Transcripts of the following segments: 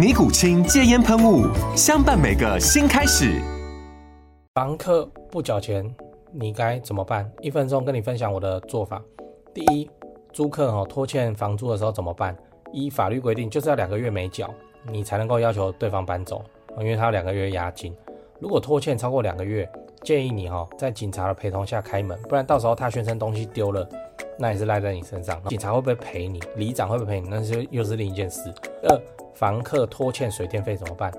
尼古清戒烟喷雾，相伴每个新开始。房客不缴钱，你该怎么办？一分钟跟你分享我的做法。第一，租客哦拖欠房租的时候怎么办？依法律规定，就是要两个月没缴，你才能够要求对方搬走，因为他有两个月押金。如果拖欠超过两个月，建议你哈在警察的陪同下开门，不然到时候他宣称东西丢了，那也是赖在你身上。警察会不会赔你？里长会不会赔你？那是又是另一件事。二房客拖欠水电费怎么办？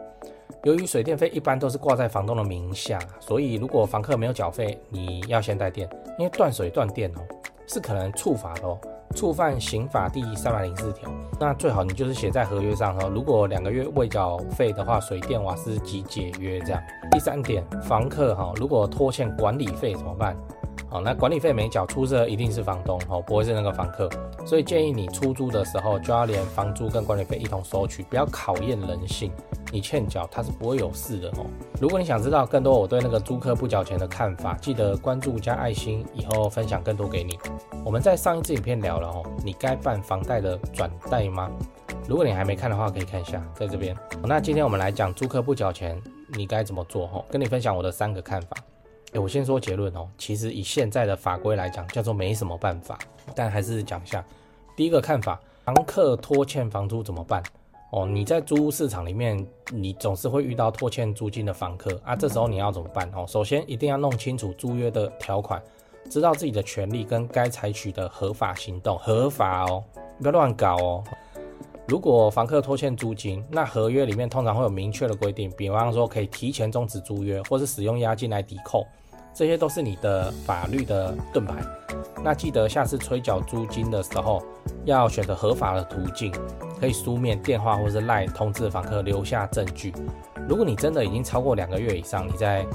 由于水电费一般都是挂在房东的名下，所以如果房客没有缴费，你要先带电，因为断水断电哦是可能触法的哦，触犯刑法第三百零四条。那最好你就是写在合约上哦，如果两个月未缴费的话，水电瓦斯即解约这样。第三点，房客哈如果拖欠管理费怎么办？哦，那管理费没缴，出事一定是房东哦，不会是那个房客，所以建议你出租的时候就要连房租跟管理费一同收取，不要考验人性，你欠缴他是不会有事的哦。如果你想知道更多我对那个租客不缴钱的看法，记得关注加爱心，以后分享更多给你。我们在上一支影片聊了哦，你该办房贷的转贷吗？如果你还没看的话，可以看一下，在这边。那今天我们来讲租客不缴钱，你该怎么做哦？跟你分享我的三个看法。欸、我先说结论哦，其实以现在的法规来讲，叫做没什么办法，但还是讲一下。第一个看法，房客拖欠房租怎么办？哦，你在租屋市场里面，你总是会遇到拖欠租金的房客啊，这时候你要怎么办？哦，首先一定要弄清楚租约的条款，知道自己的权利跟该采取的合法行动，合法哦，不要乱搞哦。如果房客拖欠租金，那合约里面通常会有明确的规定，比方说可以提前终止租约，或是使用押金来抵扣。这些都是你的法律的盾牌。那记得下次催缴租金的时候，要选择合法的途径，可以书面、电话或是 LINE 通知房客留下证据。如果你真的已经超过两个月以上，你再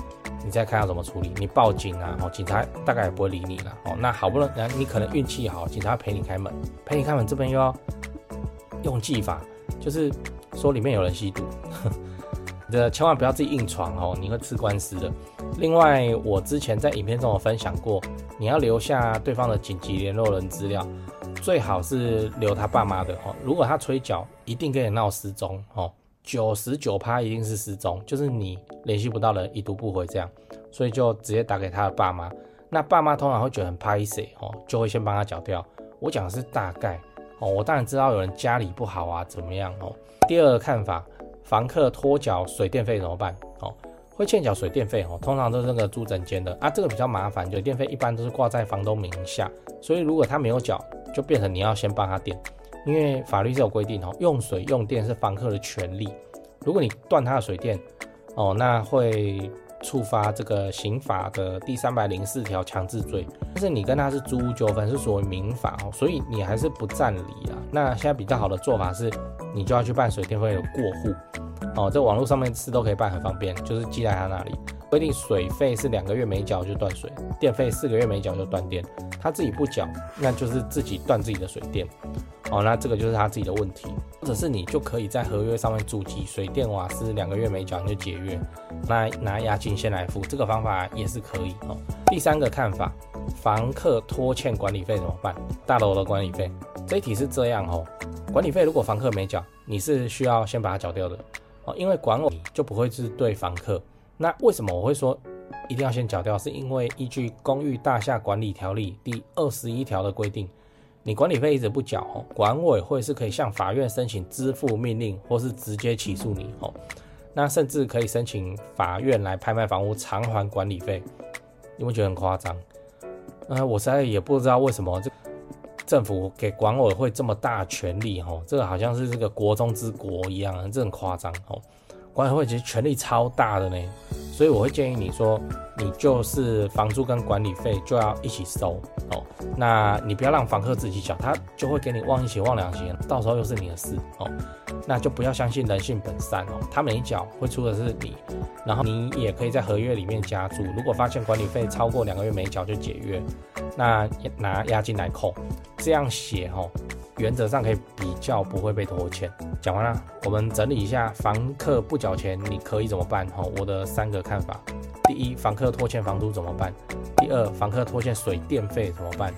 你再看要怎么处理。你报警啊，哦，警察大概也不会理你了。哦，那好不容易，你可能运气好，警察陪你开门，陪你开门这边又要用技法，就是说里面有人吸毒。这千万不要自己硬闯哦，你会吃官司的。另外，我之前在影片中有分享过，你要留下对方的紧急联络人资料，最好是留他爸妈的哦。如果他催缴，一定跟你闹失踪哦，九十九趴一定是失踪，就是你联系不到人，已读不回这样，所以就直接打给他的爸妈。那爸妈通常会觉得很拍谢哦，就会先帮他缴掉。我讲的是大概哦，我当然知道有人家里不好啊，怎么样哦。第二个看法。房客拖缴水电费怎么办？哦，会欠缴水电费哦，通常都是那个租整间的啊，这个比较麻烦，水电费一般都是挂在房东名下，所以如果他没有缴，就变成你要先帮他垫，因为法律是有规定哦，用水用电是房客的权利，如果你断他的水电，哦，那会触发这个刑法的第三百零四条强制罪，但是你跟他是租屋纠纷，是属于民法哦，所以你还是不占理啊。那现在比较好的做法是，你就要去办水电费的过户。哦，在网络上面是都可以办，很方便，就是寄在他那里。规定水费是两个月没缴就断水，电费四个月没缴就断电。他自己不缴，那就是自己断自己的水电。哦，那这个就是他自己的问题。或者是你就可以在合约上面注记水电瓦斯两个月没缴你就解约，那拿押金先来付，这个方法也是可以。哦，第三个看法，房客拖欠管理费怎么办？大楼的管理费，这一题是这样哦，管理费如果房客没缴，你是需要先把它缴掉的。哦，因为管委就不会是对房客。那为什么我会说一定要先缴掉？是因为依据《公寓大厦管理条例》第二十一条的规定，你管理费一直不缴，哦，管委会是可以向法院申请支付命令，或是直接起诉你。哦，那甚至可以申请法院来拍卖房屋偿还管理费。你会觉得很夸张？呃，我实在也不知道为什么这政府给管委会这么大权力哦，这个好像是这个国中之国一样，这很夸张哦。管委会其实权力超大的呢，所以我会建议你说，你就是房租跟管理费就要一起收哦。那你不要让房客自己缴，他就会给你忘一起忘两起，到时候又是你的事哦。那就不要相信人性本善哦，他没缴会出的是你，然后你也可以在合约里面加注，如果发现管理费超过两个月没缴就解约，那拿押金来扣，这样写哦。原则上可以比较不会被拖欠。讲完了，我们整理一下房客不缴钱你可以怎么办？哈，我的三个看法：第一，房客拖欠房租怎么办？第二，房客拖欠水电费怎么办？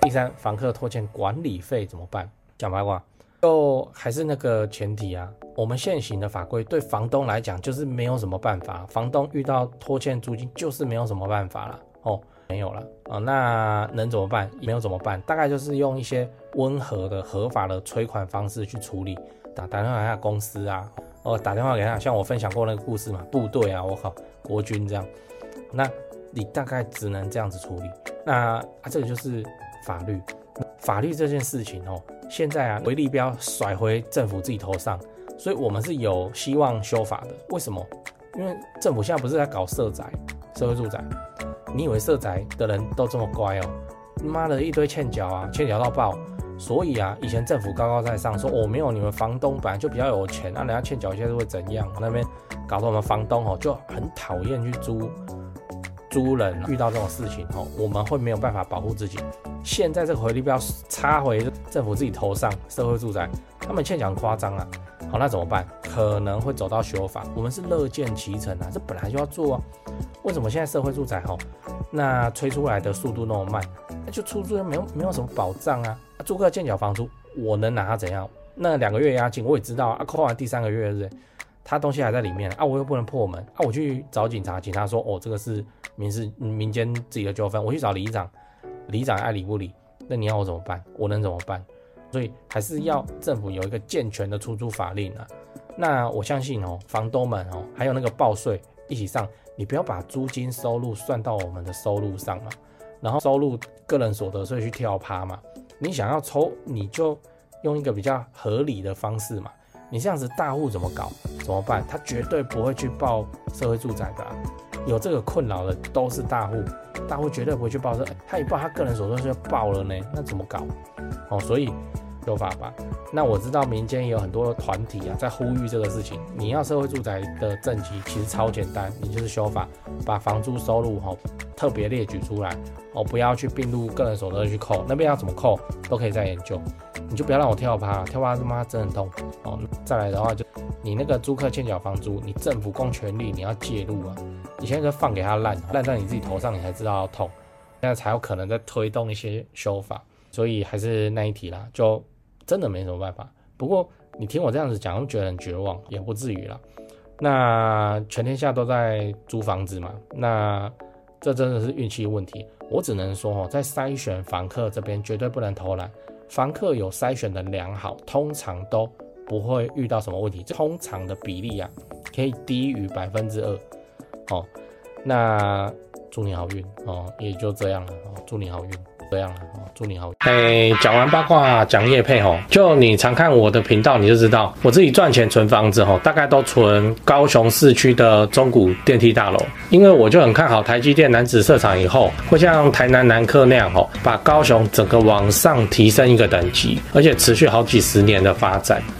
第三，房客拖欠管理费怎么办？讲白话，就还是那个前提啊，我们现行的法规对房东来讲就是没有什么办法，房东遇到拖欠租金就是没有什么办法了哦。没有了啊，那能怎么办？没有怎么办？大概就是用一些温和的、合法的催款方式去处理，打打电话给他公司啊，哦，打电话给他，像我分享过那个故事嘛，部队啊，我靠，国军这样，那你大概只能这样子处理。那啊，这个就是法律，法律这件事情哦，现在啊，回力镖甩回政府自己头上，所以我们是有希望修法的。为什么？因为政府现在不是在搞社宅、社会住宅。你以为社宅的人都这么乖哦？妈的一堆欠缴啊，欠缴到爆。所以啊，以前政府高高在上说，哦，没有，你们房东本来就比较有钱，那人家欠缴一些是会怎样？那边搞得我们房东哦就很讨厌去租租人，遇到这种事情哦，我们会没有办法保护自己。现在这个回力镖插回政府自己头上，社会住宅他们欠缴很夸张啊。好，那怎么办？可能会走到修法，我们是乐见其成啊，这本来就要做啊。为什么现在社会住宅吼，那催出来的速度那么慢？那就出租人没有没有什么保障啊。租客欠缴房租，我能拿他怎样？那两个月押金我也知道啊，扣完第三个月是，他东西还在里面啊，我又不能破门啊，我去找警察，警察说哦，这个是民事民间自己的纠纷，我去找里长，里长爱理不理，那你要我怎么办？我能怎么办？所以还是要政府有一个健全的出租法令啊。那我相信哦，房东们哦，还有那个报税一起上，你不要把租金收入算到我们的收入上嘛，然后收入个人所得税去跳趴嘛。你想要抽，你就用一个比较合理的方式嘛。你这样子大户怎么搞？怎么办？他绝对不会去报社会住宅的啊。有这个困扰的都是大户，大户绝对不会去报社。他一报，他个人所得税就报了呢，那怎么搞？哦，所以。修法吧。那我知道民间也有很多团体啊，在呼吁这个事情。你要社会住宅的政绩，其实超简单，你就是修法，把房租收入吼特别列举出来哦，不要去并入个人所得去扣，那边要怎么扣都可以再研究。你就不要让我跳趴，跳趴他妈真很痛哦。再来的话就你那个租客欠缴房租，你政府公权力你要介入啊。你现在就放给他烂烂在你自己头上，你才知道要痛，现在才有可能在推动一些修法。所以还是那一题啦，就。真的没什么办法。不过你听我这样子讲，又觉得很绝望，也不至于啦。那全天下都在租房子嘛，那这真的是运气问题。我只能说哦，在筛选房客这边绝对不能偷懒。房客有筛选的良好，通常都不会遇到什么问题。通常的比例啊，可以低于百分之二。哦，那祝你好运哦，也就这样了哦，祝你好运。这样了，祝你好。哎，讲完八卦，讲业配哦，就你常看我的频道，你就知道我自己赚钱存房子吼，大概都存高雄市区的中古电梯大楼，因为我就很看好台积电男子设厂以后，会像台南南科那样吼，把高雄整个往上提升一个等级，而且持续好几十年的发展。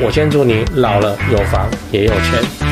我先祝你老了有房也有钱。